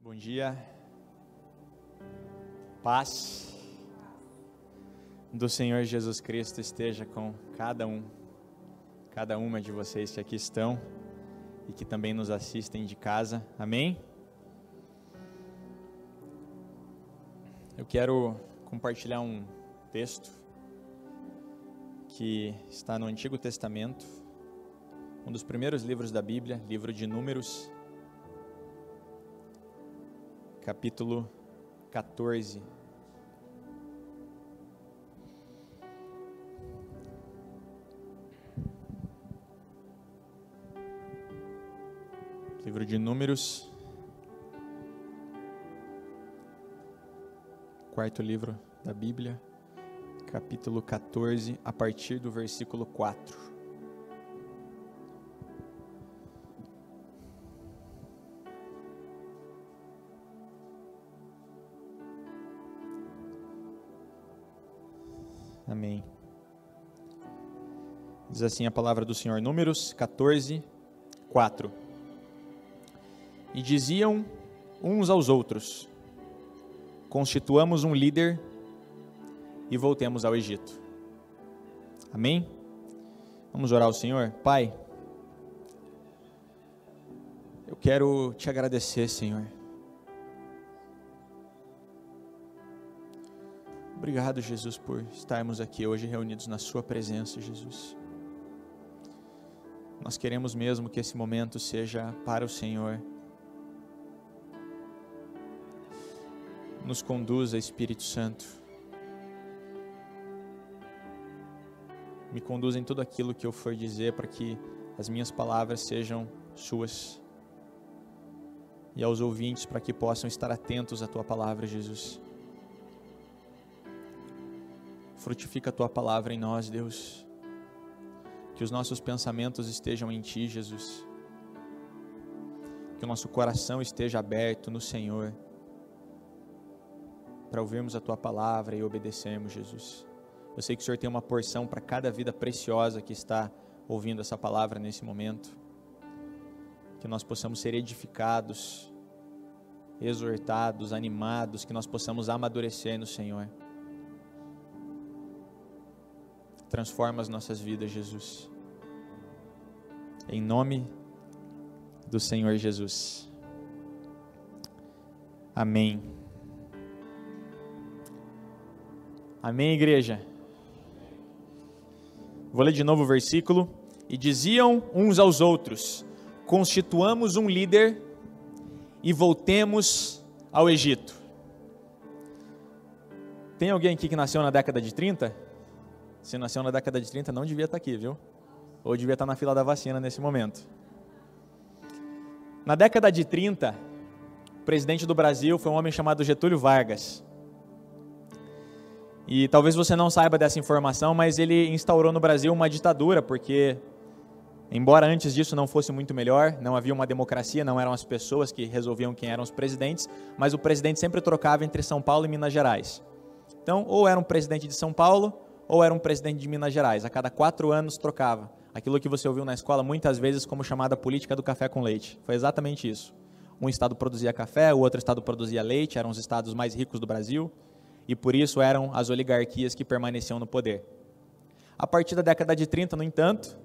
Bom dia. Paz do Senhor Jesus Cristo esteja com cada um, cada uma de vocês que aqui estão e que também nos assistem de casa. Amém? Eu quero compartilhar um texto que está no Antigo Testamento, um dos primeiros livros da Bíblia, livro de Números, capítulo 14. Livro de Números, quarto livro da Bíblia, capítulo 14, a partir do versículo 4. Amém. Diz assim a palavra do Senhor, Números 14, 4. E diziam uns aos outros: Constituamos um líder e voltemos ao Egito. Amém? Vamos orar ao Senhor? Pai, eu quero te agradecer, Senhor. Obrigado, Jesus, por estarmos aqui hoje reunidos na Sua presença, Jesus. Nós queremos mesmo que esse momento seja para o Senhor. Nos conduza, Espírito Santo. Me conduza em tudo aquilo que eu for dizer para que as minhas palavras sejam Suas. E aos ouvintes para que possam estar atentos à Tua palavra, Jesus. Frutifica a tua palavra em nós, Deus. Que os nossos pensamentos estejam em ti, Jesus. Que o nosso coração esteja aberto no Senhor. Para ouvirmos a tua palavra e obedecermos, Jesus. Eu sei que o Senhor tem uma porção para cada vida preciosa que está ouvindo essa palavra nesse momento. Que nós possamos ser edificados, exortados, animados, que nós possamos amadurecer no Senhor. Transforma as nossas vidas, Jesus. Em nome do Senhor Jesus. Amém. Amém, igreja. Vou ler de novo o versículo. E diziam uns aos outros: Constituamos um líder e voltemos ao Egito. Tem alguém aqui que nasceu na década de 30? Se nasceu na década de 30, não devia estar aqui, viu? Ou devia estar na fila da vacina nesse momento. Na década de 30, o presidente do Brasil foi um homem chamado Getúlio Vargas. E talvez você não saiba dessa informação, mas ele instaurou no Brasil uma ditadura, porque, embora antes disso não fosse muito melhor, não havia uma democracia, não eram as pessoas que resolviam quem eram os presidentes, mas o presidente sempre trocava entre São Paulo e Minas Gerais. Então, ou era um presidente de São Paulo, ou era um presidente de Minas Gerais. A cada quatro anos trocava. Aquilo que você ouviu na escola muitas vezes como chamada política do café com leite. Foi exatamente isso. Um estado produzia café, o outro estado produzia leite, eram os estados mais ricos do Brasil, e por isso eram as oligarquias que permaneciam no poder. A partir da década de 30, no entanto,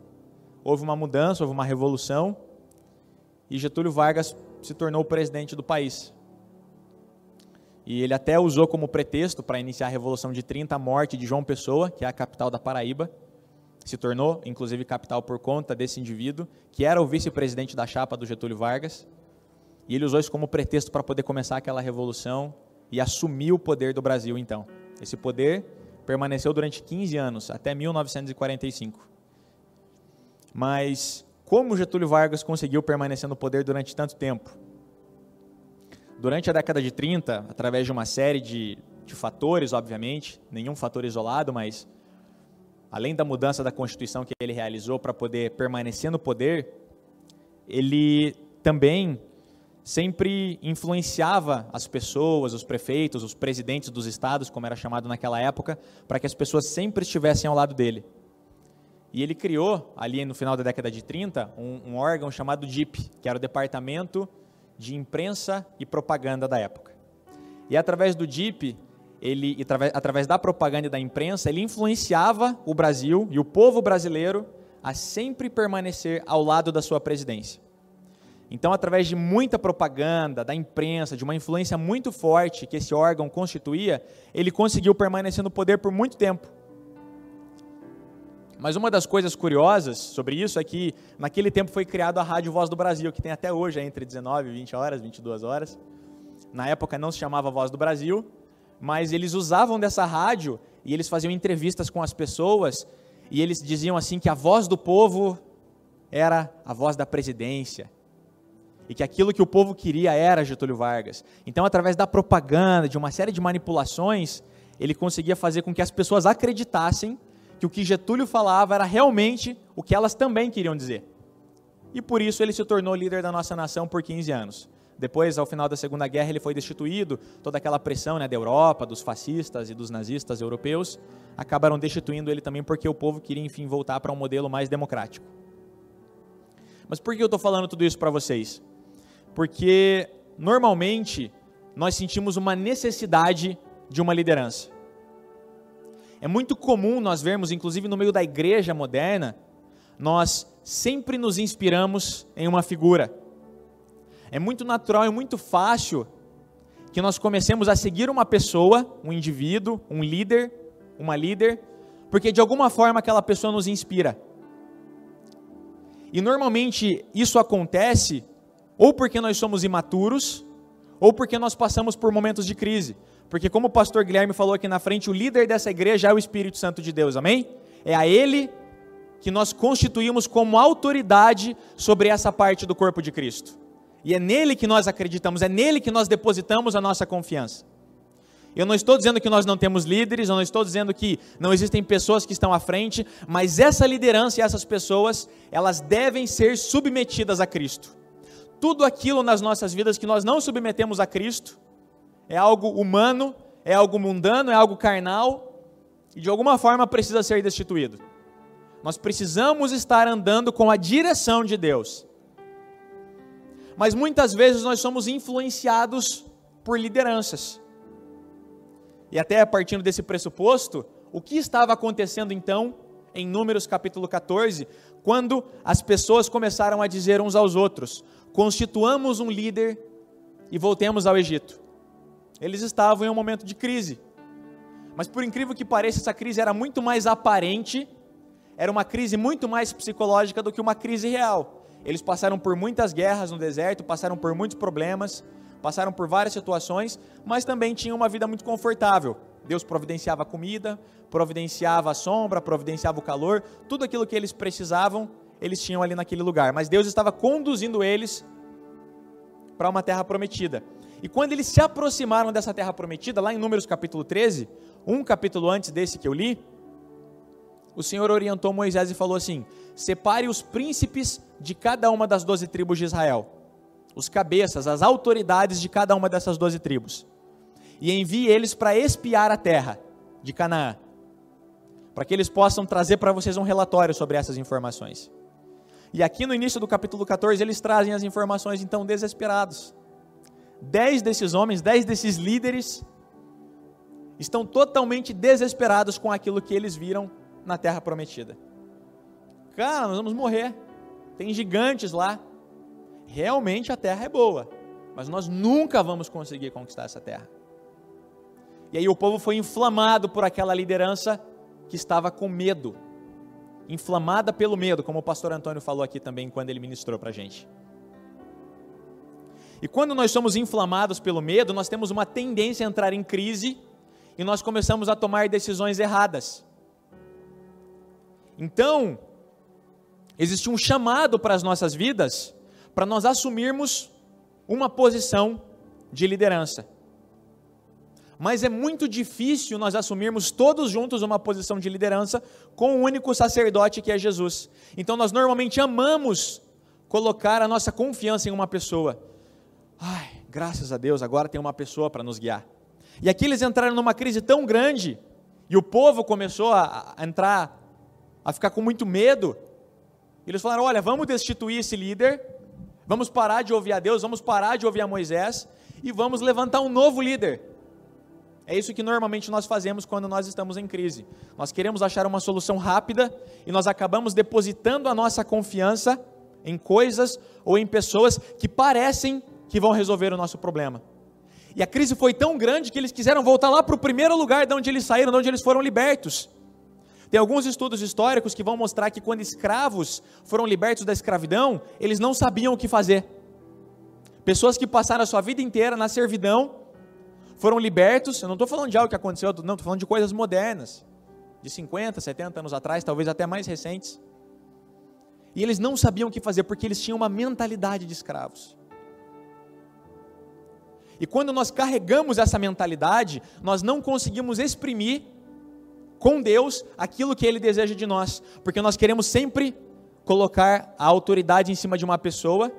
houve uma mudança, houve uma revolução, e Getúlio Vargas se tornou o presidente do país. E ele até usou como pretexto para iniciar a Revolução de 30 a morte de João Pessoa, que é a capital da Paraíba. Se tornou, inclusive, capital por conta desse indivíduo, que era o vice-presidente da chapa do Getúlio Vargas. E ele usou isso como pretexto para poder começar aquela revolução e assumir o poder do Brasil, então. Esse poder permaneceu durante 15 anos, até 1945. Mas como Getúlio Vargas conseguiu permanecer no poder durante tanto tempo? Durante a década de 30, através de uma série de, de fatores, obviamente, nenhum fator isolado, mas além da mudança da Constituição que ele realizou para poder permanecer no poder, ele também sempre influenciava as pessoas, os prefeitos, os presidentes dos estados, como era chamado naquela época, para que as pessoas sempre estivessem ao lado dele. E ele criou, ali no final da década de 30, um, um órgão chamado DIP, que era o Departamento de Imprensa e Propaganda da época. E através do DIP, ele, através, através da propaganda e da imprensa, ele influenciava o Brasil e o povo brasileiro a sempre permanecer ao lado da sua presidência. Então, através de muita propaganda, da imprensa, de uma influência muito forte que esse órgão constituía, ele conseguiu permanecer no poder por muito tempo. Mas uma das coisas curiosas sobre isso é que naquele tempo foi criada a Rádio Voz do Brasil, que tem até hoje entre 19 e 20 horas, 22 horas. Na época não se chamava Voz do Brasil, mas eles usavam dessa rádio e eles faziam entrevistas com as pessoas e eles diziam assim que a voz do povo era a voz da presidência e que aquilo que o povo queria era Getúlio Vargas. Então, através da propaganda, de uma série de manipulações, ele conseguia fazer com que as pessoas acreditassem que o que Getúlio falava era realmente o que elas também queriam dizer. E por isso ele se tornou líder da nossa nação por 15 anos. Depois, ao final da Segunda Guerra, ele foi destituído. Toda aquela pressão né, da Europa, dos fascistas e dos nazistas europeus, acabaram destituindo ele também porque o povo queria, enfim, voltar para um modelo mais democrático. Mas por que eu estou falando tudo isso para vocês? Porque, normalmente, nós sentimos uma necessidade de uma liderança. É muito comum nós vermos, inclusive no meio da igreja moderna, nós sempre nos inspiramos em uma figura. É muito natural e muito fácil que nós comecemos a seguir uma pessoa, um indivíduo, um líder, uma líder, porque de alguma forma aquela pessoa nos inspira. E normalmente isso acontece ou porque nós somos imaturos, ou porque nós passamos por momentos de crise. Porque, como o pastor Guilherme falou aqui na frente, o líder dessa igreja é o Espírito Santo de Deus, amém? É a Ele que nós constituímos como autoridade sobre essa parte do corpo de Cristo. E é nele que nós acreditamos, é nele que nós depositamos a nossa confiança. Eu não estou dizendo que nós não temos líderes, eu não estou dizendo que não existem pessoas que estão à frente, mas essa liderança e essas pessoas, elas devem ser submetidas a Cristo. Tudo aquilo nas nossas vidas que nós não submetemos a Cristo, é algo humano, é algo mundano, é algo carnal e de alguma forma precisa ser destituído. Nós precisamos estar andando com a direção de Deus. Mas muitas vezes nós somos influenciados por lideranças. E até partindo desse pressuposto, o que estava acontecendo então em Números capítulo 14, quando as pessoas começaram a dizer uns aos outros: constituamos um líder e voltemos ao Egito. Eles estavam em um momento de crise. Mas por incrível que pareça, essa crise era muito mais aparente, era uma crise muito mais psicológica do que uma crise real. Eles passaram por muitas guerras no deserto, passaram por muitos problemas, passaram por várias situações, mas também tinham uma vida muito confortável. Deus providenciava comida, providenciava a sombra, providenciava o calor, tudo aquilo que eles precisavam, eles tinham ali naquele lugar. Mas Deus estava conduzindo eles para uma terra prometida. E quando eles se aproximaram dessa terra prometida, lá em Números capítulo 13, um capítulo antes desse que eu li, o Senhor orientou Moisés e falou assim: separe os príncipes de cada uma das doze tribos de Israel, os cabeças, as autoridades de cada uma dessas doze tribos, e envie eles para espiar a terra de Canaã, para que eles possam trazer para vocês um relatório sobre essas informações. E aqui no início do capítulo 14, eles trazem as informações então desesperados dez desses homens, dez desses líderes, estão totalmente desesperados com aquilo que eles viram na terra prometida. Cara, nós vamos morrer. Tem gigantes lá. Realmente a terra é boa, mas nós nunca vamos conseguir conquistar essa terra. E aí o povo foi inflamado por aquela liderança que estava com medo. Inflamada pelo medo, como o pastor Antônio falou aqui também quando ele ministrou para a gente. E quando nós somos inflamados pelo medo, nós temos uma tendência a entrar em crise e nós começamos a tomar decisões erradas. Então, existe um chamado para as nossas vidas para nós assumirmos uma posição de liderança. Mas é muito difícil nós assumirmos todos juntos uma posição de liderança com o um único sacerdote que é Jesus. Então nós normalmente amamos colocar a nossa confiança em uma pessoa. Ai, graças a Deus, agora tem uma pessoa para nos guiar. E aqui eles entraram numa crise tão grande, e o povo começou a, a entrar a ficar com muito medo. Eles falaram: olha, vamos destituir esse líder, vamos parar de ouvir a Deus, vamos parar de ouvir a Moisés e vamos levantar um novo líder. É isso que normalmente nós fazemos quando nós estamos em crise. Nós queremos achar uma solução rápida e nós acabamos depositando a nossa confiança em coisas ou em pessoas que parecem que vão resolver o nosso problema. E a crise foi tão grande que eles quiseram voltar lá para o primeiro lugar de onde eles saíram, de onde eles foram libertos. Tem alguns estudos históricos que vão mostrar que quando escravos foram libertos da escravidão, eles não sabiam o que fazer. Pessoas que passaram a sua vida inteira na servidão foram libertos. Eu não estou falando de algo que aconteceu, não, estou falando de coisas modernas, de 50, 70 anos atrás, talvez até mais recentes. E eles não sabiam o que fazer porque eles tinham uma mentalidade de escravos. E quando nós carregamos essa mentalidade, nós não conseguimos exprimir com Deus aquilo que Ele deseja de nós, porque nós queremos sempre colocar a autoridade em cima de uma pessoa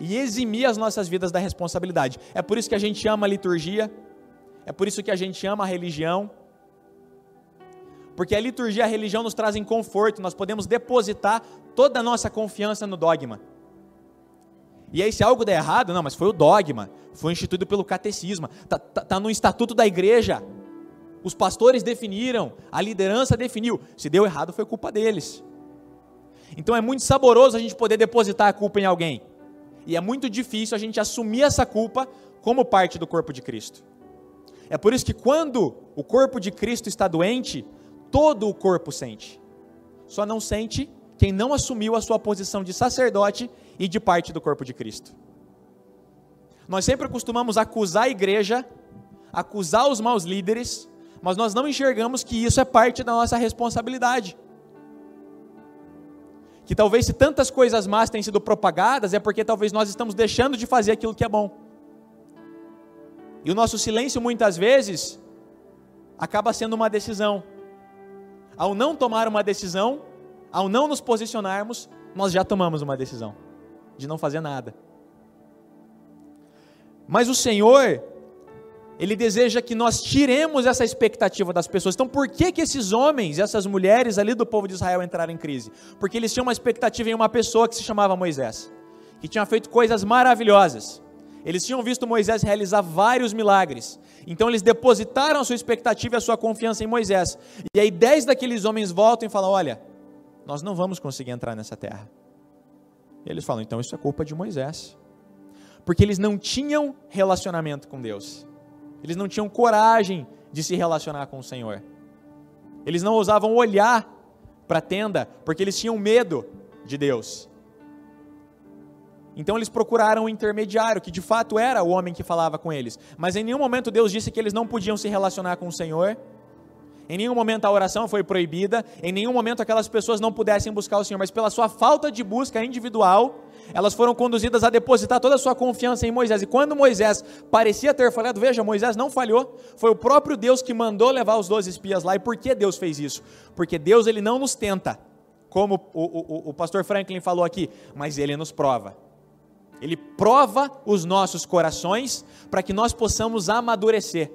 e eximir as nossas vidas da responsabilidade. É por isso que a gente ama a liturgia, é por isso que a gente ama a religião, porque a liturgia e a religião nos trazem conforto, nós podemos depositar toda a nossa confiança no dogma. E aí, se algo der errado, não, mas foi o dogma, foi instituído pelo catecismo, está tá, tá no estatuto da igreja. Os pastores definiram, a liderança definiu. Se deu errado, foi culpa deles. Então é muito saboroso a gente poder depositar a culpa em alguém. E é muito difícil a gente assumir essa culpa como parte do corpo de Cristo. É por isso que quando o corpo de Cristo está doente, todo o corpo sente. Só não sente quem não assumiu a sua posição de sacerdote e de parte do corpo de Cristo. Nós sempre costumamos acusar a igreja, acusar os maus líderes, mas nós não enxergamos que isso é parte da nossa responsabilidade. Que talvez se tantas coisas más têm sido propagadas, é porque talvez nós estamos deixando de fazer aquilo que é bom. E o nosso silêncio muitas vezes acaba sendo uma decisão. Ao não tomar uma decisão, ao não nos posicionarmos, nós já tomamos uma decisão de não fazer nada. Mas o Senhor, Ele deseja que nós tiremos essa expectativa das pessoas. Então, por que, que esses homens essas mulheres ali do povo de Israel entraram em crise? Porque eles tinham uma expectativa em uma pessoa que se chamava Moisés, que tinha feito coisas maravilhosas. Eles tinham visto Moisés realizar vários milagres. Então eles depositaram a sua expectativa e a sua confiança em Moisés. E aí dez daqueles homens voltam e falam: Olha, nós não vamos conseguir entrar nessa terra. E eles falam: Então isso é culpa de Moisés. Porque eles não tinham relacionamento com Deus. Eles não tinham coragem de se relacionar com o Senhor. Eles não ousavam olhar para a tenda porque eles tinham medo de Deus. Então eles procuraram um intermediário, que de fato era o homem que falava com eles. Mas em nenhum momento Deus disse que eles não podiam se relacionar com o Senhor. Em nenhum momento a oração foi proibida, em nenhum momento aquelas pessoas não pudessem buscar o Senhor, mas pela sua falta de busca individual, elas foram conduzidas a depositar toda a sua confiança em Moisés. E quando Moisés parecia ter falhado, veja, Moisés não falhou, foi o próprio Deus que mandou levar os doze espias lá. E por que Deus fez isso? Porque Deus ele não nos tenta, como o, o, o pastor Franklin falou aqui, mas ele nos prova. Ele prova os nossos corações para que nós possamos amadurecer.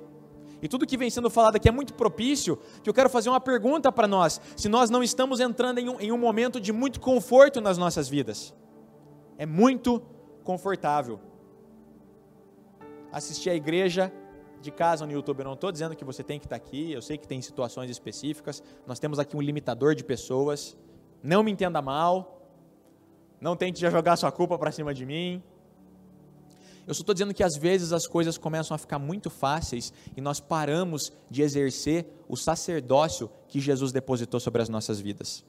E tudo que vem sendo falado aqui é muito propício, que eu quero fazer uma pergunta para nós, se nós não estamos entrando em um, em um momento de muito conforto nas nossas vidas. É muito confortável. Assistir a igreja de casa no YouTube, eu não estou dizendo que você tem que estar aqui, eu sei que tem situações específicas, nós temos aqui um limitador de pessoas, não me entenda mal, não tente já jogar sua culpa para cima de mim, eu só estou dizendo que às vezes as coisas começam a ficar muito fáceis e nós paramos de exercer o sacerdócio que Jesus depositou sobre as nossas vidas.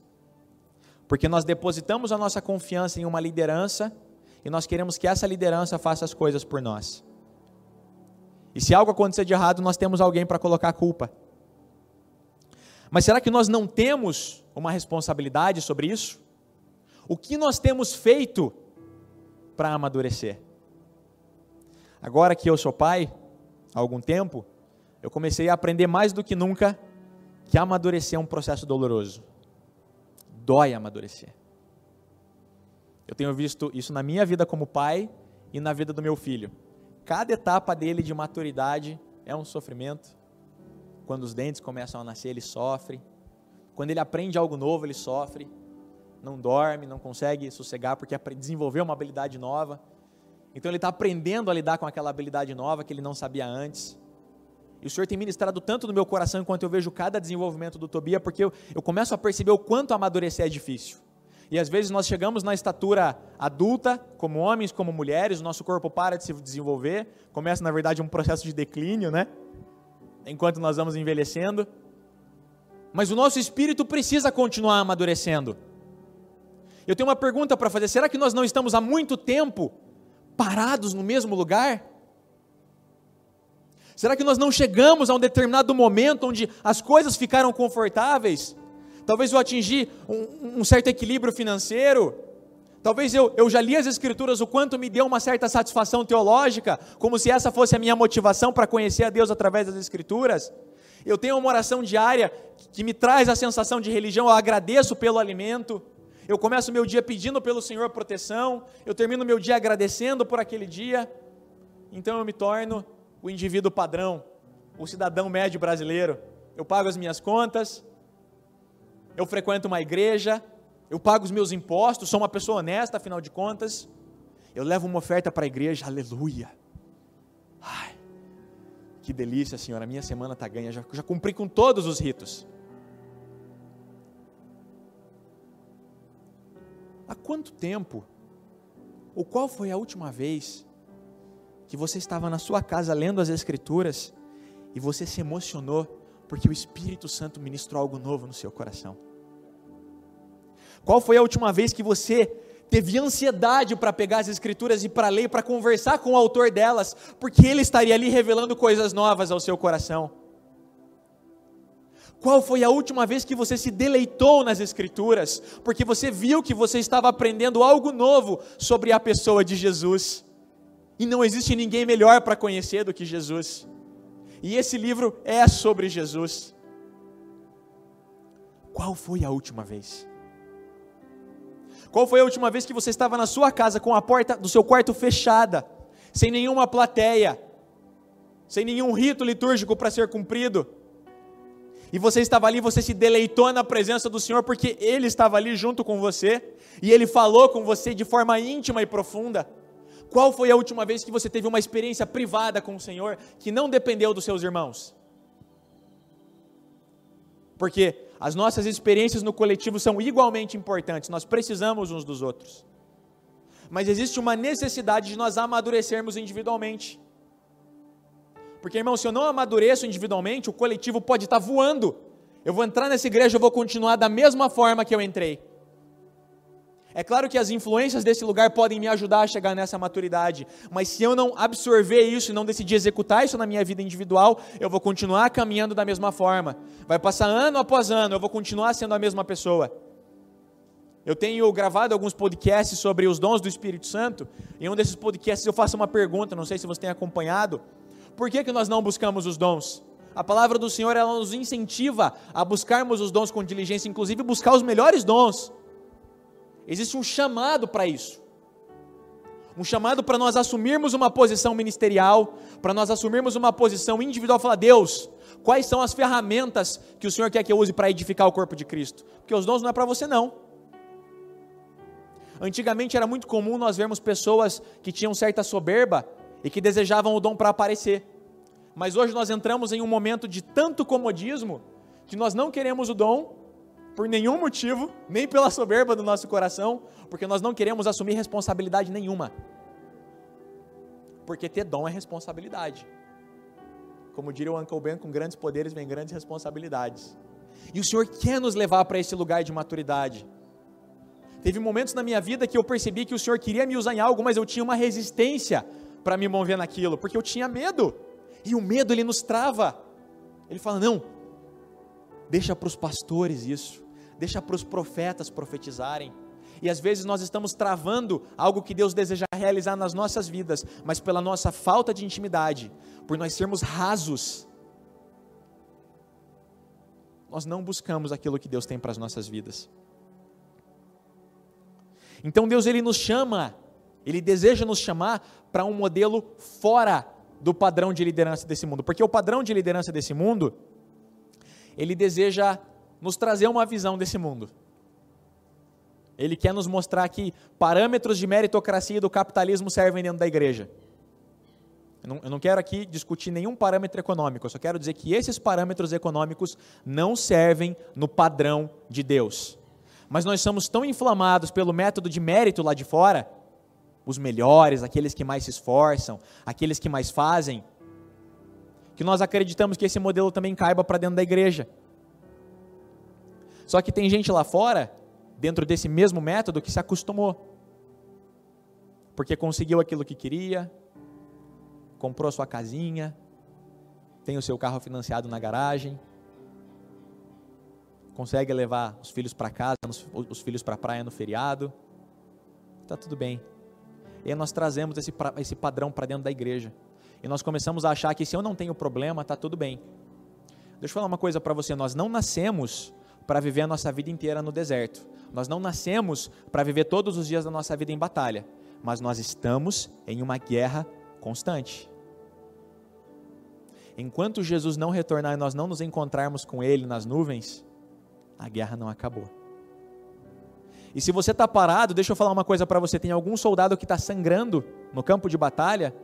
Porque nós depositamos a nossa confiança em uma liderança e nós queremos que essa liderança faça as coisas por nós. E se algo acontecer de errado, nós temos alguém para colocar a culpa. Mas será que nós não temos uma responsabilidade sobre isso? O que nós temos feito para amadurecer? Agora que eu sou pai, há algum tempo, eu comecei a aprender mais do que nunca que amadurecer é um processo doloroso. Dói amadurecer. Eu tenho visto isso na minha vida como pai e na vida do meu filho. Cada etapa dele de maturidade é um sofrimento. Quando os dentes começam a nascer, ele sofre. Quando ele aprende algo novo, ele sofre, não dorme, não consegue sossegar porque desenvolveu uma habilidade nova. Então ele está aprendendo a lidar com aquela habilidade nova que ele não sabia antes. E o Senhor tem ministrado tanto no meu coração enquanto eu vejo cada desenvolvimento do Tobia, porque eu, eu começo a perceber o quanto amadurecer é difícil. E às vezes nós chegamos na estatura adulta, como homens, como mulheres, o nosso corpo para de se desenvolver, começa na verdade um processo de declínio, né? Enquanto nós vamos envelhecendo. Mas o nosso espírito precisa continuar amadurecendo. Eu tenho uma pergunta para fazer: será que nós não estamos há muito tempo parados no mesmo lugar? Será que nós não chegamos a um determinado momento onde as coisas ficaram confortáveis? Talvez eu atingi um, um certo equilíbrio financeiro. Talvez eu, eu já li as Escrituras o quanto me deu uma certa satisfação teológica, como se essa fosse a minha motivação para conhecer a Deus através das Escrituras. Eu tenho uma oração diária que me traz a sensação de religião, eu agradeço pelo alimento. Eu começo meu dia pedindo pelo Senhor proteção, eu termino meu dia agradecendo por aquele dia. Então eu me torno o indivíduo padrão, o cidadão médio brasileiro. Eu pago as minhas contas, eu frequento uma igreja, eu pago os meus impostos, sou uma pessoa honesta, afinal de contas. Eu levo uma oferta para a igreja, aleluia. Ai, que delícia, Senhor, a minha semana está ganha, já, já cumpri com todos os ritos. Há quanto tempo, ou qual foi a última vez que você estava na sua casa lendo as Escrituras e você se emocionou porque o Espírito Santo ministrou algo novo no seu coração? Qual foi a última vez que você teve ansiedade para pegar as Escrituras e para ler, para conversar com o autor delas, porque ele estaria ali revelando coisas novas ao seu coração? Qual foi a última vez que você se deleitou nas Escrituras, porque você viu que você estava aprendendo algo novo sobre a pessoa de Jesus? E não existe ninguém melhor para conhecer do que Jesus. E esse livro é sobre Jesus. Qual foi a última vez? Qual foi a última vez que você estava na sua casa com a porta do seu quarto fechada, sem nenhuma plateia, sem nenhum rito litúrgico para ser cumprido? E você estava ali, você se deleitou na presença do Senhor porque Ele estava ali junto com você e Ele falou com você de forma íntima e profunda. Qual foi a última vez que você teve uma experiência privada com o Senhor que não dependeu dos seus irmãos? Porque as nossas experiências no coletivo são igualmente importantes, nós precisamos uns dos outros. Mas existe uma necessidade de nós amadurecermos individualmente. Porque, irmão, se eu não amadureço individualmente, o coletivo pode estar voando. Eu vou entrar nessa igreja, eu vou continuar da mesma forma que eu entrei. É claro que as influências desse lugar podem me ajudar a chegar nessa maturidade, mas se eu não absorver isso e não decidir executar isso na minha vida individual, eu vou continuar caminhando da mesma forma. Vai passar ano após ano, eu vou continuar sendo a mesma pessoa. Eu tenho gravado alguns podcasts sobre os dons do Espírito Santo, e em um desses podcasts eu faço uma pergunta, não sei se você tem acompanhado. Por que, que nós não buscamos os dons? A palavra do Senhor ela nos incentiva a buscarmos os dons com diligência, inclusive buscar os melhores dons. Existe um chamado para isso. Um chamado para nós assumirmos uma posição ministerial, para nós assumirmos uma posição individual, falar: Deus, quais são as ferramentas que o Senhor quer que eu use para edificar o corpo de Cristo? Porque os dons não é para você, não. Antigamente era muito comum nós vermos pessoas que tinham certa soberba e que desejavam o dom para aparecer. Mas hoje nós entramos em um momento de tanto comodismo que nós não queremos o dom por nenhum motivo, nem pela soberba do nosso coração, porque nós não queremos assumir responsabilidade nenhuma. Porque ter dom é responsabilidade. Como diria o Uncle Ben, com grandes poderes vem grandes responsabilidades. E o Senhor quer nos levar para esse lugar de maturidade. Teve momentos na minha vida que eu percebi que o Senhor queria me usar em algo, mas eu tinha uma resistência para me mover naquilo, porque eu tinha medo. E o medo ele nos trava. Ele fala: "Não, Deixa para os pastores isso, deixa para os profetas profetizarem. E às vezes nós estamos travando algo que Deus deseja realizar nas nossas vidas, mas pela nossa falta de intimidade, por nós sermos rasos, nós não buscamos aquilo que Deus tem para as nossas vidas. Então Deus ele nos chama, ele deseja nos chamar para um modelo fora do padrão de liderança desse mundo, porque o padrão de liderança desse mundo ele deseja nos trazer uma visão desse mundo. Ele quer nos mostrar que parâmetros de meritocracia e do capitalismo servem dentro da igreja. Eu não, eu não, quero aqui discutir nenhum parâmetro econômico, eu só quero dizer que esses parâmetros econômicos não servem no padrão de Deus. Mas nós somos tão inflamados pelo método de mérito lá de fora, os melhores, aqueles que mais se esforçam, aqueles que mais fazem, que nós acreditamos que esse modelo também caiba para dentro da igreja. Só que tem gente lá fora, dentro desse mesmo método, que se acostumou. Porque conseguiu aquilo que queria, comprou sua casinha, tem o seu carro financiado na garagem, consegue levar os filhos para casa, os filhos para a praia no feriado, está tudo bem. E aí nós trazemos esse, esse padrão para dentro da igreja. E nós começamos a achar que se eu não tenho problema, está tudo bem. Deixa eu falar uma coisa para você: nós não nascemos para viver a nossa vida inteira no deserto. Nós não nascemos para viver todos os dias da nossa vida em batalha. Mas nós estamos em uma guerra constante. Enquanto Jesus não retornar e nós não nos encontrarmos com Ele nas nuvens, a guerra não acabou. E se você está parado, deixa eu falar uma coisa para você: tem algum soldado que está sangrando no campo de batalha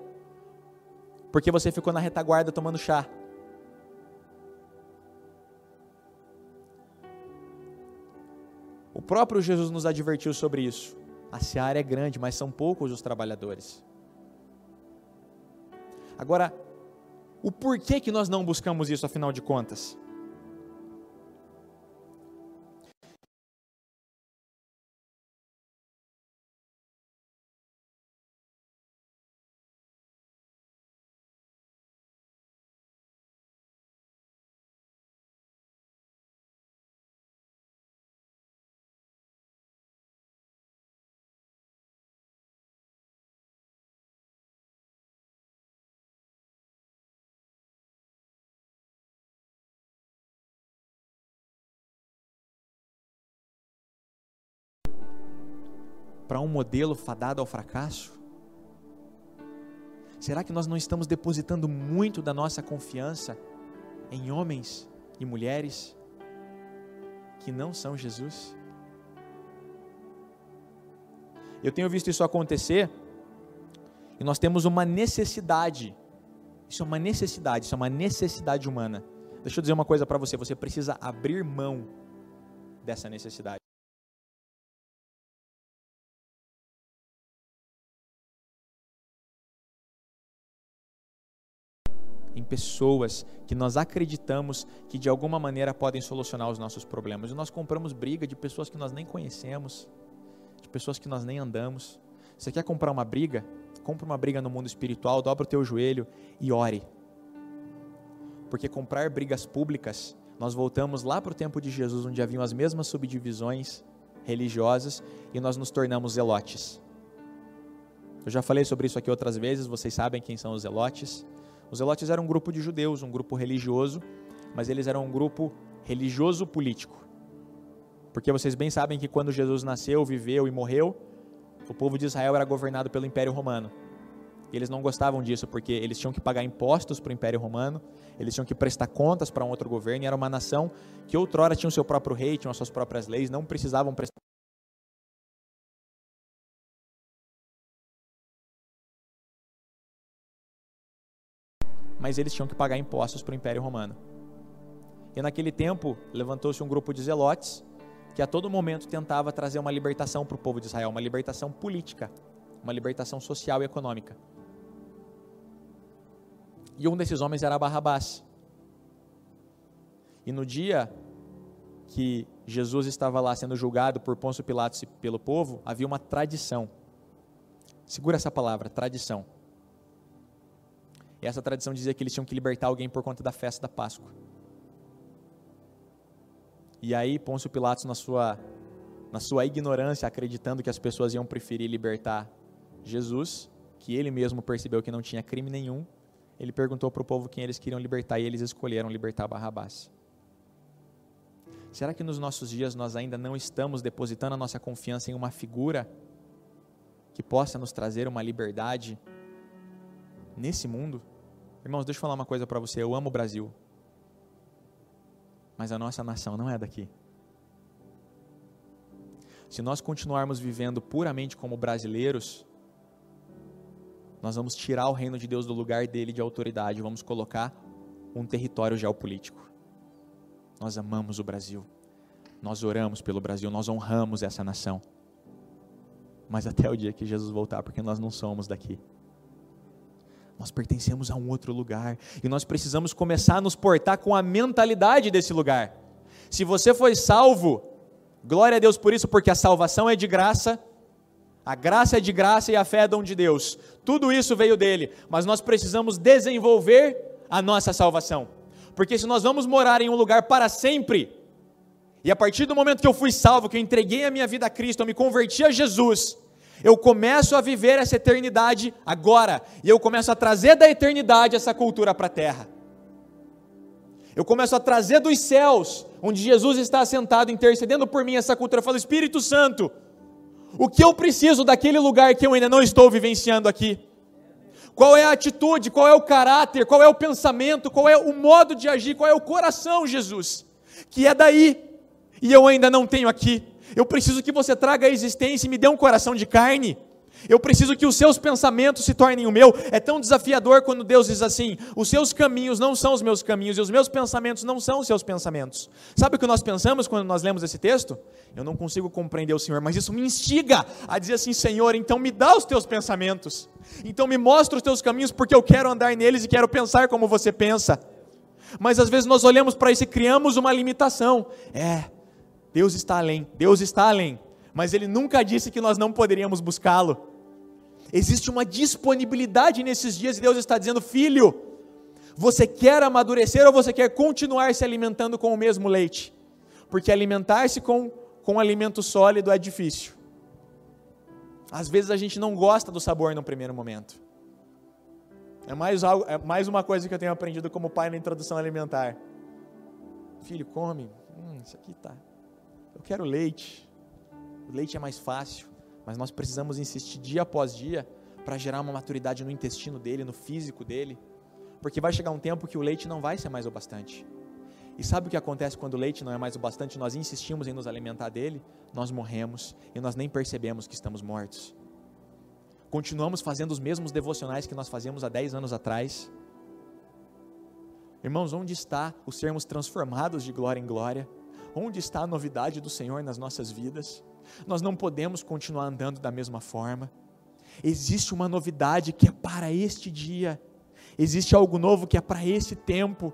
porque você ficou na retaguarda tomando chá. O próprio Jesus nos advertiu sobre isso. A seara é grande, mas são poucos os trabalhadores. Agora, o porquê que nós não buscamos isso, afinal de contas? Para um modelo fadado ao fracasso? Será que nós não estamos depositando muito da nossa confiança em homens e mulheres que não são Jesus? Eu tenho visto isso acontecer e nós temos uma necessidade. Isso é uma necessidade, isso é uma necessidade humana. Deixa eu dizer uma coisa para você: você precisa abrir mão dessa necessidade. Em pessoas que nós acreditamos que de alguma maneira podem solucionar os nossos problemas. E nós compramos briga de pessoas que nós nem conhecemos, de pessoas que nós nem andamos. Você quer comprar uma briga? Compre uma briga no mundo espiritual, dobra o teu joelho e ore. Porque comprar brigas públicas, nós voltamos lá para o tempo de Jesus, onde haviam as mesmas subdivisões religiosas e nós nos tornamos zelotes. Eu já falei sobre isso aqui outras vezes, vocês sabem quem são os zelotes. Os zelotes eram um grupo de judeus, um grupo religioso, mas eles eram um grupo religioso político. Porque vocês bem sabem que quando Jesus nasceu, viveu e morreu, o povo de Israel era governado pelo Império Romano. E eles não gostavam disso, porque eles tinham que pagar impostos para o Império Romano, eles tinham que prestar contas para um outro governo, e era uma nação que outrora tinha o seu próprio rei, tinha as suas próprias leis, não precisavam prestar mas eles tinham que pagar impostos para o Império Romano. E naquele tempo levantou-se um grupo de zelotes que a todo momento tentava trazer uma libertação para o povo de Israel, uma libertação política, uma libertação social e econômica. E um desses homens era Barrabás. E no dia que Jesus estava lá sendo julgado por Pôncio Pilatos e pelo povo, havia uma tradição. Segura essa palavra, tradição. E essa tradição dizia que eles tinham que libertar alguém por conta da festa da Páscoa. E aí Pôncio Pilatos, na sua, na sua ignorância, acreditando que as pessoas iam preferir libertar Jesus, que ele mesmo percebeu que não tinha crime nenhum, ele perguntou para o povo quem eles queriam libertar e eles escolheram libertar Barrabás. Será que nos nossos dias nós ainda não estamos depositando a nossa confiança em uma figura que possa nos trazer uma liberdade nesse mundo? Irmãos, deixa eu falar uma coisa para você. Eu amo o Brasil. Mas a nossa nação não é daqui. Se nós continuarmos vivendo puramente como brasileiros, nós vamos tirar o reino de Deus do lugar dele de autoridade, vamos colocar um território geopolítico. Nós amamos o Brasil, nós oramos pelo Brasil, nós honramos essa nação. Mas até o dia que Jesus voltar, porque nós não somos daqui. Nós pertencemos a um outro lugar e nós precisamos começar a nos portar com a mentalidade desse lugar. Se você foi salvo, glória a Deus por isso, porque a salvação é de graça, a graça é de graça e a fé é dom de Deus. Tudo isso veio dele, mas nós precisamos desenvolver a nossa salvação. Porque se nós vamos morar em um lugar para sempre, e a partir do momento que eu fui salvo, que eu entreguei a minha vida a Cristo, eu me converti a Jesus, eu começo a viver essa eternidade agora, e eu começo a trazer da eternidade essa cultura para a terra. Eu começo a trazer dos céus, onde Jesus está sentado intercedendo por mim, essa cultura. Eu falo, Espírito Santo, o que eu preciso daquele lugar que eu ainda não estou vivenciando aqui? Qual é a atitude, qual é o caráter, qual é o pensamento, qual é o modo de agir, qual é o coração, Jesus, que é daí e eu ainda não tenho aqui. Eu preciso que você traga a existência e me dê um coração de carne. Eu preciso que os seus pensamentos se tornem o meu. É tão desafiador quando Deus diz assim: os seus caminhos não são os meus caminhos e os meus pensamentos não são os seus pensamentos. Sabe o que nós pensamos quando nós lemos esse texto? Eu não consigo compreender o Senhor, mas isso me instiga a dizer assim: Senhor, então me dá os teus pensamentos. Então me mostra os teus caminhos, porque eu quero andar neles e quero pensar como você pensa. Mas às vezes nós olhamos para isso e criamos uma limitação. É, Deus está além, Deus está além, mas Ele nunca disse que nós não poderíamos buscá-lo. Existe uma disponibilidade nesses dias e Deus está dizendo: filho, você quer amadurecer ou você quer continuar se alimentando com o mesmo leite? Porque alimentar-se com, com alimento sólido é difícil. Às vezes a gente não gosta do sabor no primeiro momento. É mais, algo, é mais uma coisa que eu tenho aprendido como pai na introdução alimentar. Filho, come. Hum, isso aqui tá eu quero leite. O leite é mais fácil, mas nós precisamos insistir dia após dia para gerar uma maturidade no intestino dele, no físico dele, porque vai chegar um tempo que o leite não vai ser mais o bastante. E sabe o que acontece quando o leite não é mais o bastante? Nós insistimos em nos alimentar dele, nós morremos e nós nem percebemos que estamos mortos. Continuamos fazendo os mesmos devocionais que nós fazíamos há 10 anos atrás. Irmãos, onde está os sermos transformados de glória em glória? Onde está a novidade do Senhor nas nossas vidas? Nós não podemos continuar andando da mesma forma. Existe uma novidade que é para este dia. Existe algo novo que é para esse tempo.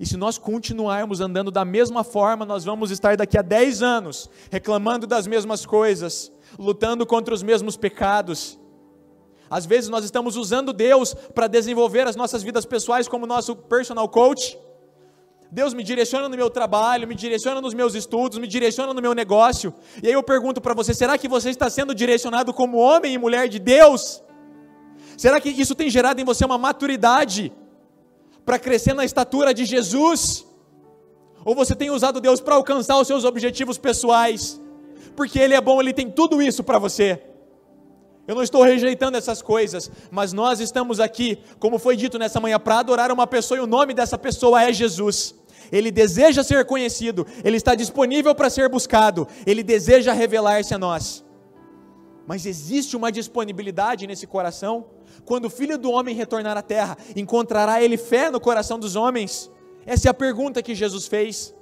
E se nós continuarmos andando da mesma forma, nós vamos estar daqui a 10 anos reclamando das mesmas coisas, lutando contra os mesmos pecados. Às vezes nós estamos usando Deus para desenvolver as nossas vidas pessoais como nosso personal coach, Deus me direciona no meu trabalho, me direciona nos meus estudos, me direciona no meu negócio. E aí eu pergunto para você: será que você está sendo direcionado como homem e mulher de Deus? Será que isso tem gerado em você uma maturidade para crescer na estatura de Jesus? Ou você tem usado Deus para alcançar os seus objetivos pessoais? Porque Ele é bom, Ele tem tudo isso para você. Eu não estou rejeitando essas coisas, mas nós estamos aqui, como foi dito nessa manhã, para adorar uma pessoa e o nome dessa pessoa é Jesus. Ele deseja ser conhecido, ele está disponível para ser buscado, ele deseja revelar-se a nós. Mas existe uma disponibilidade nesse coração? Quando o filho do homem retornar à terra, encontrará ele fé no coração dos homens? Essa é a pergunta que Jesus fez.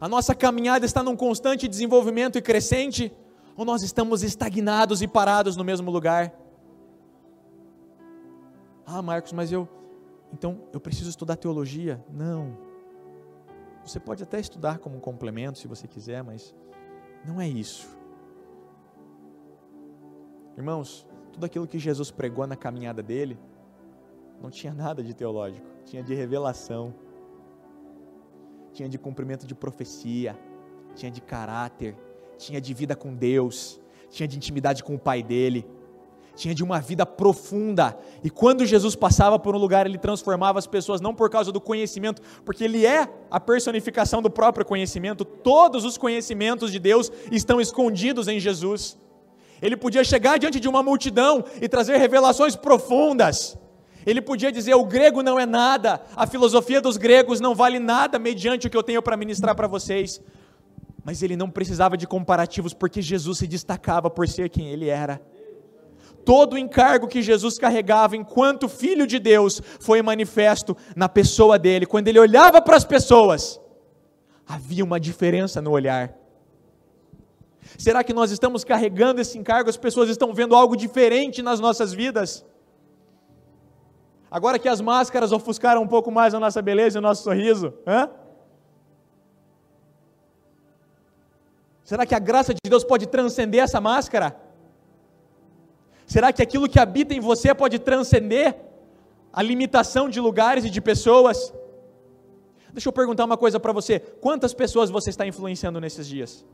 A nossa caminhada está num constante desenvolvimento e crescente ou nós estamos estagnados e parados no mesmo lugar? Ah, Marcos, mas eu. Então eu preciso estudar teologia? Não. Você pode até estudar como um complemento se você quiser, mas não é isso. Irmãos, tudo aquilo que Jesus pregou na caminhada dele não tinha nada de teológico, tinha de revelação, tinha de cumprimento de profecia, tinha de caráter, tinha de vida com Deus, tinha de intimidade com o Pai dele, tinha de uma vida profunda. E quando Jesus passava por um lugar, ele transformava as pessoas não por causa do conhecimento, porque ele é a personificação do próprio conhecimento. Todos os conhecimentos de Deus estão escondidos em Jesus. Ele podia chegar diante de uma multidão e trazer revelações profundas. Ele podia dizer: o grego não é nada, a filosofia dos gregos não vale nada mediante o que eu tenho para ministrar para vocês. Mas ele não precisava de comparativos, porque Jesus se destacava por ser quem ele era. Todo o encargo que Jesus carregava enquanto Filho de Deus foi manifesto na pessoa dele. Quando ele olhava para as pessoas, havia uma diferença no olhar. Será que nós estamos carregando esse encargo? As pessoas estão vendo algo diferente nas nossas vidas? Agora que as máscaras ofuscaram um pouco mais a nossa beleza e o nosso sorriso, hã? Será que a graça de Deus pode transcender essa máscara? Será que aquilo que habita em você pode transcender a limitação de lugares e de pessoas? Deixa eu perguntar uma coisa para você: quantas pessoas você está influenciando nesses dias?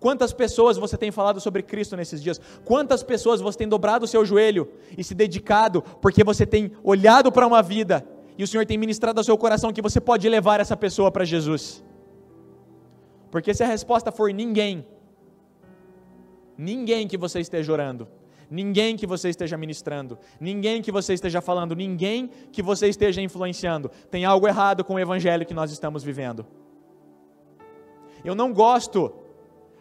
Quantas pessoas você tem falado sobre Cristo nesses dias? Quantas pessoas você tem dobrado o seu joelho e se dedicado porque você tem olhado para uma vida e o Senhor tem ministrado ao seu coração que você pode levar essa pessoa para Jesus? Porque se a resposta for ninguém, ninguém que você esteja orando, ninguém que você esteja ministrando, ninguém que você esteja falando, ninguém que você esteja influenciando, tem algo errado com o evangelho que nós estamos vivendo. Eu não gosto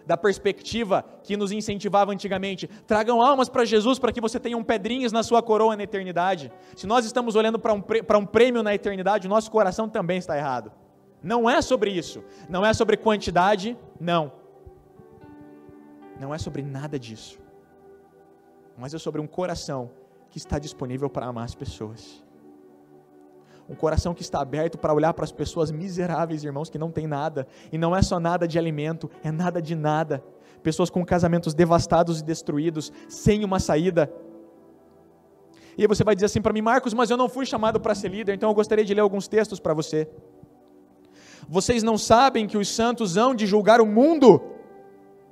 da perspectiva que nos incentivava antigamente. Tragam almas para Jesus para que você tenha um pedrinhas na sua coroa na eternidade. Se nós estamos olhando para um, para um prêmio na eternidade, o nosso coração também está errado. Não é sobre isso. Não é sobre quantidade, não. Não é sobre nada disso. Mas é sobre um coração que está disponível para amar as pessoas um coração que está aberto para olhar para as pessoas miseráveis, irmãos, que não têm nada, e não é só nada de alimento, é nada de nada. Pessoas com casamentos devastados e destruídos, sem uma saída. E aí você vai dizer assim para mim, Marcos, mas eu não fui chamado para ser líder, então eu gostaria de ler alguns textos para você. Vocês não sabem que os santos hão de julgar o mundo?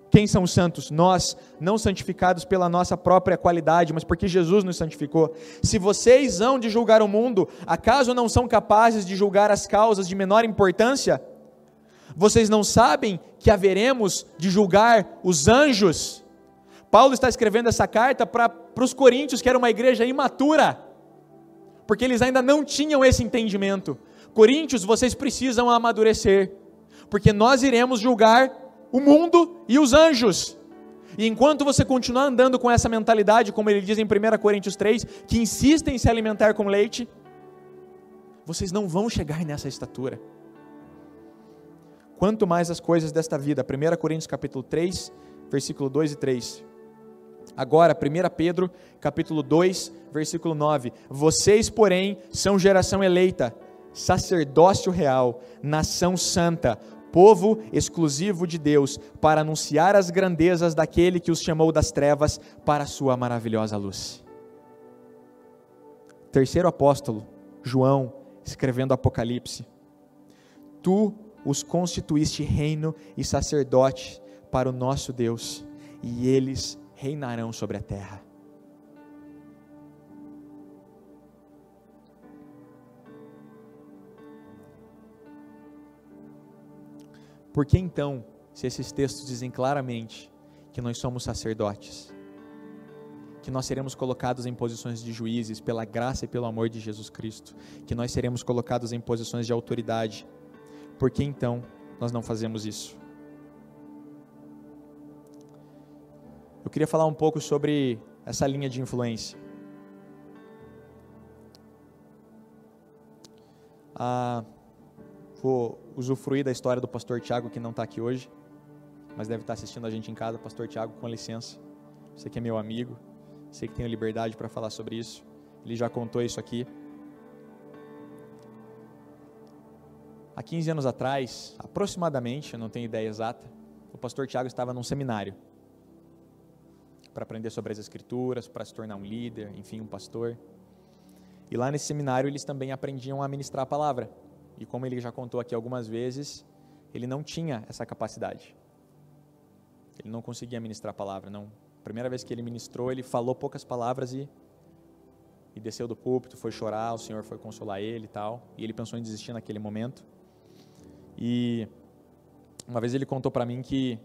Quem são os santos? Nós, não santificados pela nossa própria qualidade, mas porque Jesus nos santificou. Se vocês hão de julgar o mundo, acaso não são capazes de julgar as causas de menor importância? Vocês não sabem que haveremos de julgar os anjos? Paulo está escrevendo essa carta para os coríntios, que era uma igreja imatura, porque eles ainda não tinham esse entendimento. Coríntios, vocês precisam amadurecer, porque nós iremos julgar o mundo e os anjos. E enquanto você continuar andando com essa mentalidade, como ele diz em 1 Coríntios 3, que insistem em se alimentar com leite, vocês não vão chegar nessa estatura. Quanto mais as coisas desta vida. 1 Coríntios capítulo 3, versículo 2 e 3. Agora, 1 Pedro capítulo 2, versículo 9. Vocês, porém, são geração eleita, sacerdócio real, nação santa, povo exclusivo de Deus, para anunciar as grandezas daquele que os chamou das trevas para a sua maravilhosa luz. Terceiro apóstolo, João, escrevendo Apocalipse: Tu os constituíste reino e sacerdote para o nosso Deus, e eles reinarão sobre a terra. Por que então, se esses textos dizem claramente que nós somos sacerdotes, que nós seremos colocados em posições de juízes pela graça e pelo amor de Jesus Cristo, que nós seremos colocados em posições de autoridade, por que então nós não fazemos isso? Eu queria falar um pouco sobre essa linha de influência. Ah, vou usufruir da história do pastor Tiago, que não está aqui hoje, mas deve estar tá assistindo a gente em casa. Pastor Tiago, com licença. Você que é meu amigo, sei que tenho liberdade para falar sobre isso. Ele já contou isso aqui. Há 15 anos atrás, aproximadamente, eu não tenho ideia exata, o pastor Tiago estava num seminário para aprender sobre as escrituras, para se tornar um líder, enfim, um pastor. E lá nesse seminário eles também aprendiam a ministrar a palavra. E como ele já contou aqui algumas vezes, ele não tinha essa capacidade. Ele não conseguia ministrar a palavra. Não. A primeira vez que ele ministrou, ele falou poucas palavras e, e desceu do púlpito, foi chorar, o Senhor foi consolar ele e tal. E ele pensou em desistir naquele momento. E uma vez ele contou para mim que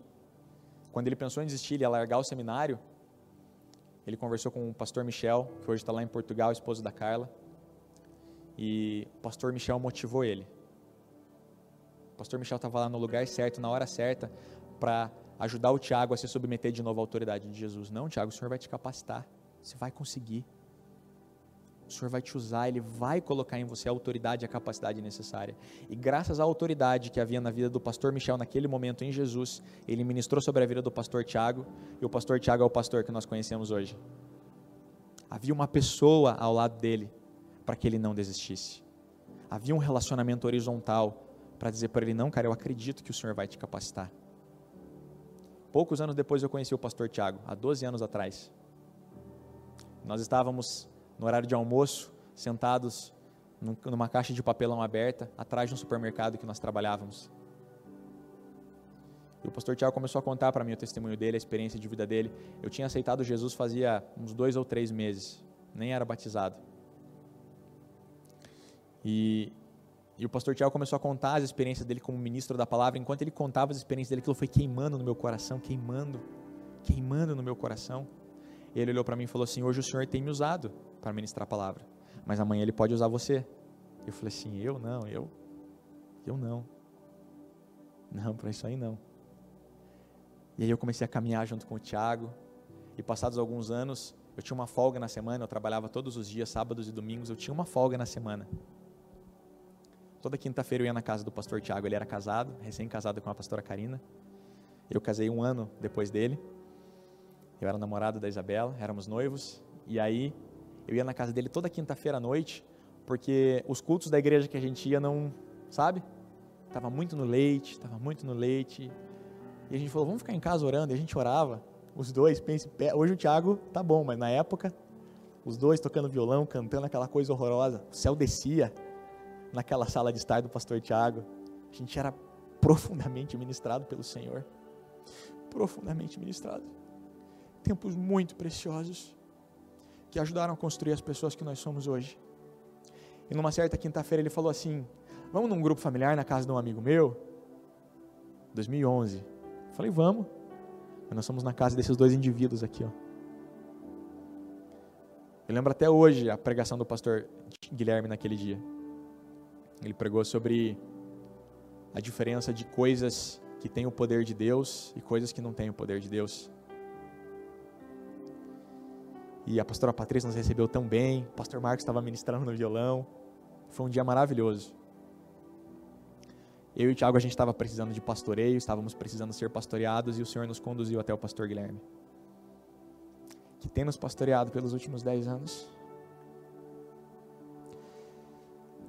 quando ele pensou em desistir, ele ia largar o seminário, ele conversou com o pastor Michel, que hoje está lá em Portugal, esposo da Carla. E o pastor Michel motivou ele. O pastor Michel estava lá no lugar certo, na hora certa, para ajudar o Tiago a se submeter de novo à autoridade de Jesus. Não, Tiago, o Senhor vai te capacitar. Você vai conseguir. O Senhor vai te usar, Ele vai colocar em você a autoridade e a capacidade necessária. E graças à autoridade que havia na vida do pastor Michel naquele momento em Jesus, ele ministrou sobre a vida do pastor Tiago, e o pastor Tiago é o pastor que nós conhecemos hoje. Havia uma pessoa ao lado dele para que ele não desistisse. Havia um relacionamento horizontal para dizer para ele: não, cara, eu acredito que o Senhor vai te capacitar. Poucos anos depois eu conheci o pastor Tiago, há 12 anos atrás. Nós estávamos no horário de almoço, sentados numa caixa de papelão aberta, atrás de um supermercado que nós trabalhávamos. E o pastor Tiago começou a contar para mim o testemunho dele, a experiência de vida dele. Eu tinha aceitado Jesus fazia uns dois ou três meses, nem era batizado. E, e o pastor Tiago começou a contar as experiências dele como ministro da palavra. Enquanto ele contava as experiências dele, aquilo foi queimando no meu coração, queimando, queimando no meu coração. E ele olhou para mim e falou assim: Hoje o Senhor tem me usado para ministrar a palavra, mas amanhã ele pode usar você. Eu falei assim: Eu não, eu, eu não, não, para isso aí não. E aí eu comecei a caminhar junto com o Tiago, e passados alguns anos, eu tinha uma folga na semana, eu trabalhava todos os dias, sábados e domingos, eu tinha uma folga na semana. Toda quinta-feira eu ia na casa do pastor Tiago, ele era casado, recém-casado com a pastora Karina. Eu casei um ano depois dele. Eu era namorado da Isabela, éramos noivos, e aí eu ia na casa dele toda quinta-feira à noite, porque os cultos da igreja que a gente ia não, sabe? Tava muito no leite, tava muito no leite. E a gente falou, vamos ficar em casa orando, e a gente orava, os dois, pense, hoje o Thiago tá bom, mas na época, os dois tocando violão, cantando aquela coisa horrorosa, o céu descia naquela sala de estar do pastor Tiago. A gente era profundamente ministrado pelo Senhor. Profundamente ministrado tempos muito preciosos que ajudaram a construir as pessoas que nós somos hoje. E numa certa quinta-feira ele falou assim: Vamos num grupo familiar na casa de um amigo meu? 2011. Eu falei: Vamos. Mas nós somos na casa desses dois indivíduos aqui, ó. Eu lembro até hoje a pregação do pastor Guilherme naquele dia. Ele pregou sobre a diferença de coisas que têm o poder de Deus e coisas que não têm o poder de Deus. E a pastora Patrícia nos recebeu tão bem, o pastor Marcos estava ministrando no violão. Foi um dia maravilhoso. Eu e o Tiago, a gente estava precisando de pastoreio, estávamos precisando ser pastoreados e o Senhor nos conduziu até o pastor Guilherme, que tem nos pastoreado pelos últimos dez anos.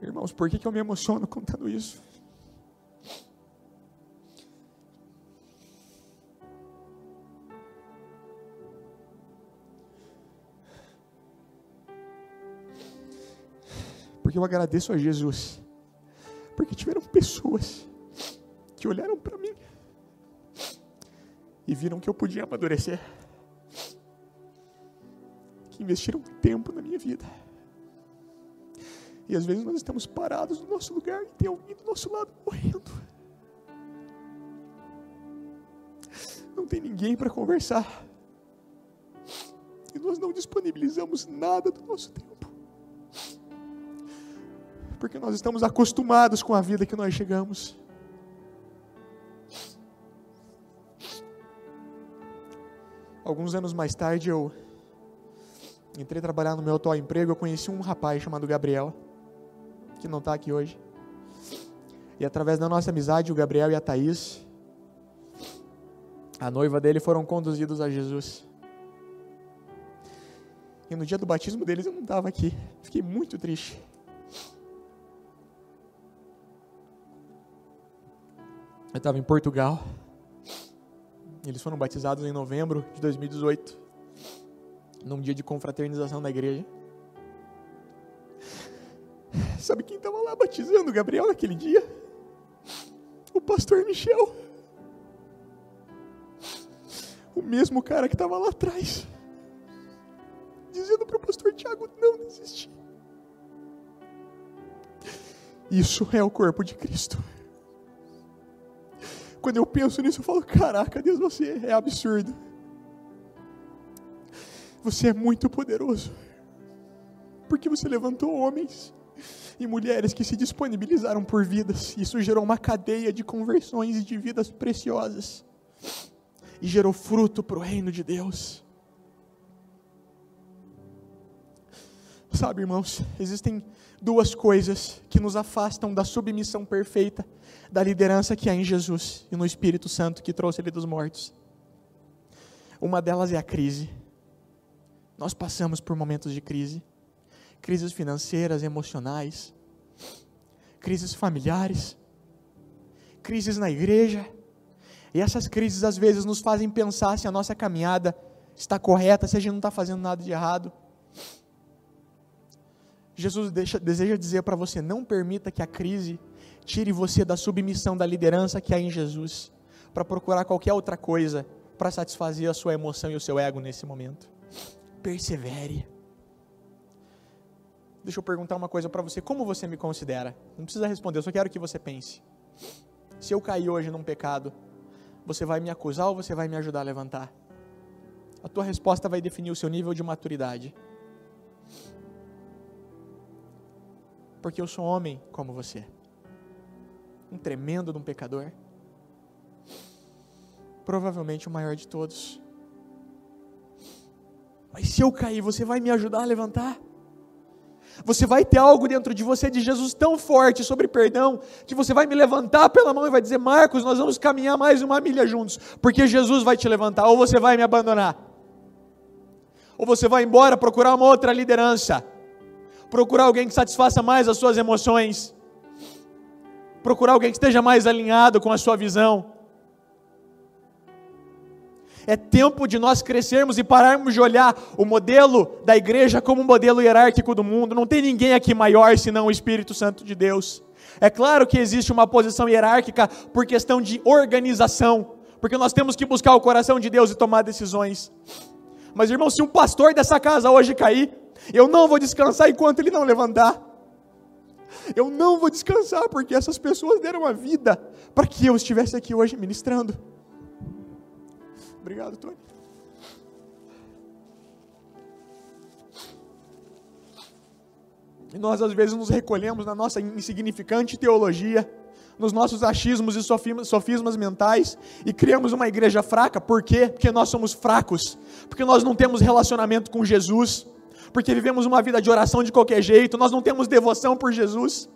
Irmãos, por que, que eu me emociono contando isso? porque eu agradeço a Jesus, porque tiveram pessoas que olharam para mim e viram que eu podia amadurecer, que investiram tempo na minha vida. E às vezes nós estamos parados no nosso lugar e tem alguém do nosso lado morrendo. Não tem ninguém para conversar. E nós não disponibilizamos nada do nosso tempo porque nós estamos acostumados com a vida que nós chegamos. Alguns anos mais tarde eu entrei trabalhar no meu atual emprego, eu conheci um rapaz chamado Gabriel, que não está aqui hoje. E através da nossa amizade, o Gabriel e a Thaís, a noiva dele, foram conduzidos a Jesus. E no dia do batismo deles eu não estava aqui. Fiquei muito triste. Eu estava em Portugal. Eles foram batizados em novembro de 2018, num dia de confraternização da igreja. Sabe quem estava lá batizando Gabriel naquele dia? O pastor Michel. O mesmo cara que estava lá atrás, dizendo para o pastor Tiago não desistir. Isso é o corpo de Cristo. Quando eu penso nisso, eu falo: caraca, Deus, você é absurdo. Você é muito poderoso. Porque você levantou homens e mulheres que se disponibilizaram por vidas. Isso gerou uma cadeia de conversões e de vidas preciosas. E gerou fruto para o reino de Deus. Sabe, irmãos, existem duas coisas que nos afastam da submissão perfeita da liderança que há em Jesus e no Espírito Santo que trouxe ele dos mortos. Uma delas é a crise. Nós passamos por momentos de crise, crises financeiras, emocionais, crises familiares, crises na igreja. E essas crises às vezes nos fazem pensar se a nossa caminhada está correta, se a gente não está fazendo nada de errado. Jesus deixa, deseja dizer para você: não permita que a crise tire você da submissão da liderança que há em Jesus, para procurar qualquer outra coisa para satisfazer a sua emoção e o seu ego nesse momento. Persevere. Deixa eu perguntar uma coisa para você: como você me considera? Não precisa responder, eu só quero que você pense. Se eu cair hoje num pecado, você vai me acusar ou você vai me ajudar a levantar? A tua resposta vai definir o seu nível de maturidade. porque eu sou homem como você. Um tremendo de um pecador. Provavelmente o maior de todos. Mas se eu cair, você vai me ajudar a levantar? Você vai ter algo dentro de você de Jesus tão forte sobre perdão, que você vai me levantar pela mão e vai dizer: Marcos, nós vamos caminhar mais uma milha juntos, porque Jesus vai te levantar, ou você vai me abandonar, ou você vai embora procurar uma outra liderança, procurar alguém que satisfaça mais as suas emoções, procurar alguém que esteja mais alinhado com a sua visão. É tempo de nós crescermos e pararmos de olhar o modelo da igreja como um modelo hierárquico do mundo. Não tem ninguém aqui maior senão o Espírito Santo de Deus. É claro que existe uma posição hierárquica por questão de organização, porque nós temos que buscar o coração de Deus e tomar decisões. Mas irmão, se um pastor dessa casa hoje cair, eu não vou descansar enquanto ele não levantar. Eu não vou descansar porque essas pessoas deram a vida para que eu estivesse aqui hoje ministrando. Obrigado, Tony. E nós às vezes nos recolhemos na nossa insignificante teologia, nos nossos achismos e sofismas mentais e criamos uma igreja fraca. Por quê? Porque nós somos fracos, porque nós não temos relacionamento com Jesus porque vivemos uma vida de oração de qualquer jeito, nós não temos devoção por Jesus.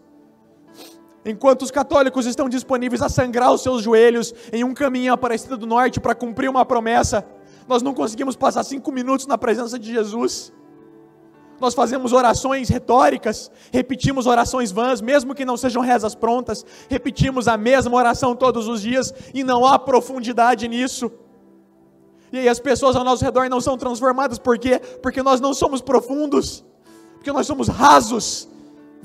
Enquanto os católicos estão disponíveis a sangrar os seus joelhos em um caminho Aparecida do Norte para cumprir uma promessa, nós não conseguimos passar cinco minutos na presença de Jesus. Nós fazemos orações retóricas, repetimos orações vãs, mesmo que não sejam rezas prontas, repetimos a mesma oração todos os dias e não há profundidade nisso. E aí as pessoas ao nosso redor não são transformadas, por quê? Porque nós não somos profundos, porque nós somos rasos,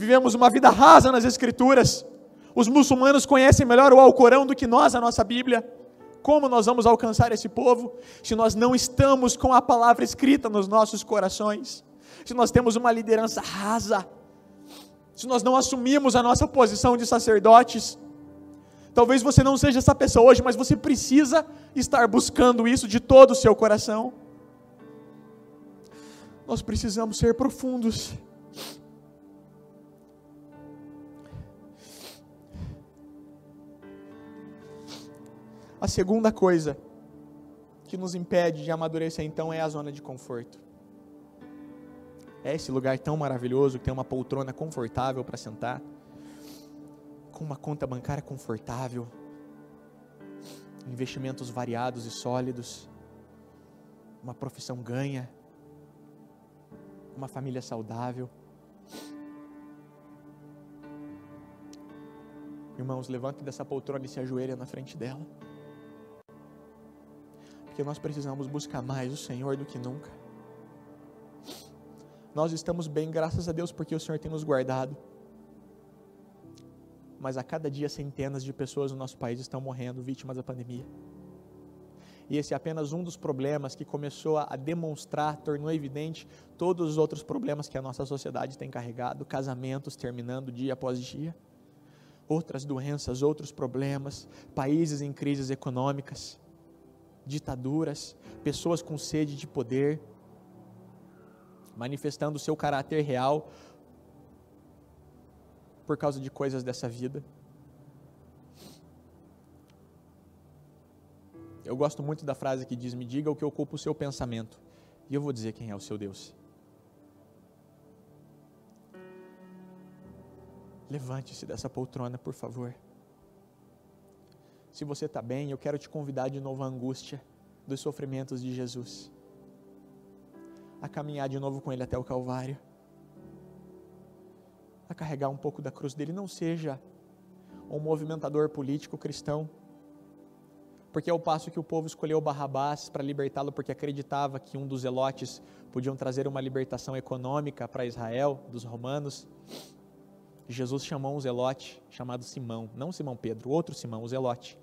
vivemos uma vida rasa nas Escrituras. Os muçulmanos conhecem melhor o Alcorão do que nós, a nossa Bíblia. Como nós vamos alcançar esse povo se nós não estamos com a palavra escrita nos nossos corações? Se nós temos uma liderança rasa? Se nós não assumimos a nossa posição de sacerdotes? Talvez você não seja essa pessoa hoje, mas você precisa estar buscando isso de todo o seu coração. Nós precisamos ser profundos. A segunda coisa que nos impede de amadurecer então é a zona de conforto. É esse lugar tão maravilhoso que tem uma poltrona confortável para sentar com uma conta bancária confortável, investimentos variados e sólidos, uma profissão ganha, uma família saudável. Irmãos, levante dessa poltrona e se ajoelha na frente dela. Porque nós precisamos buscar mais o Senhor do que nunca. Nós estamos bem, graças a Deus, porque o Senhor tem nos guardado mas a cada dia centenas de pessoas no nosso país estão morrendo vítimas da pandemia. E esse é apenas um dos problemas que começou a demonstrar, tornou evidente todos os outros problemas que a nossa sociedade tem carregado, casamentos terminando dia após dia, outras doenças, outros problemas, países em crises econômicas, ditaduras, pessoas com sede de poder, manifestando o seu caráter real por causa de coisas dessa vida. Eu gosto muito da frase que diz: Me diga o que ocupa o seu pensamento, e eu vou dizer quem é o seu Deus. Levante-se dessa poltrona, por favor. Se você está bem, eu quero te convidar de novo à angústia dos sofrimentos de Jesus, a caminhar de novo com Ele até o Calvário, a carregar um pouco da cruz dele. Não seja um movimentador político cristão, porque ao passo que o povo escolheu Barrabás para libertá-lo porque acreditava que um dos zelotes podiam trazer uma libertação econômica para Israel dos romanos, Jesus chamou um zelote chamado Simão, não Simão Pedro, outro Simão, o zelote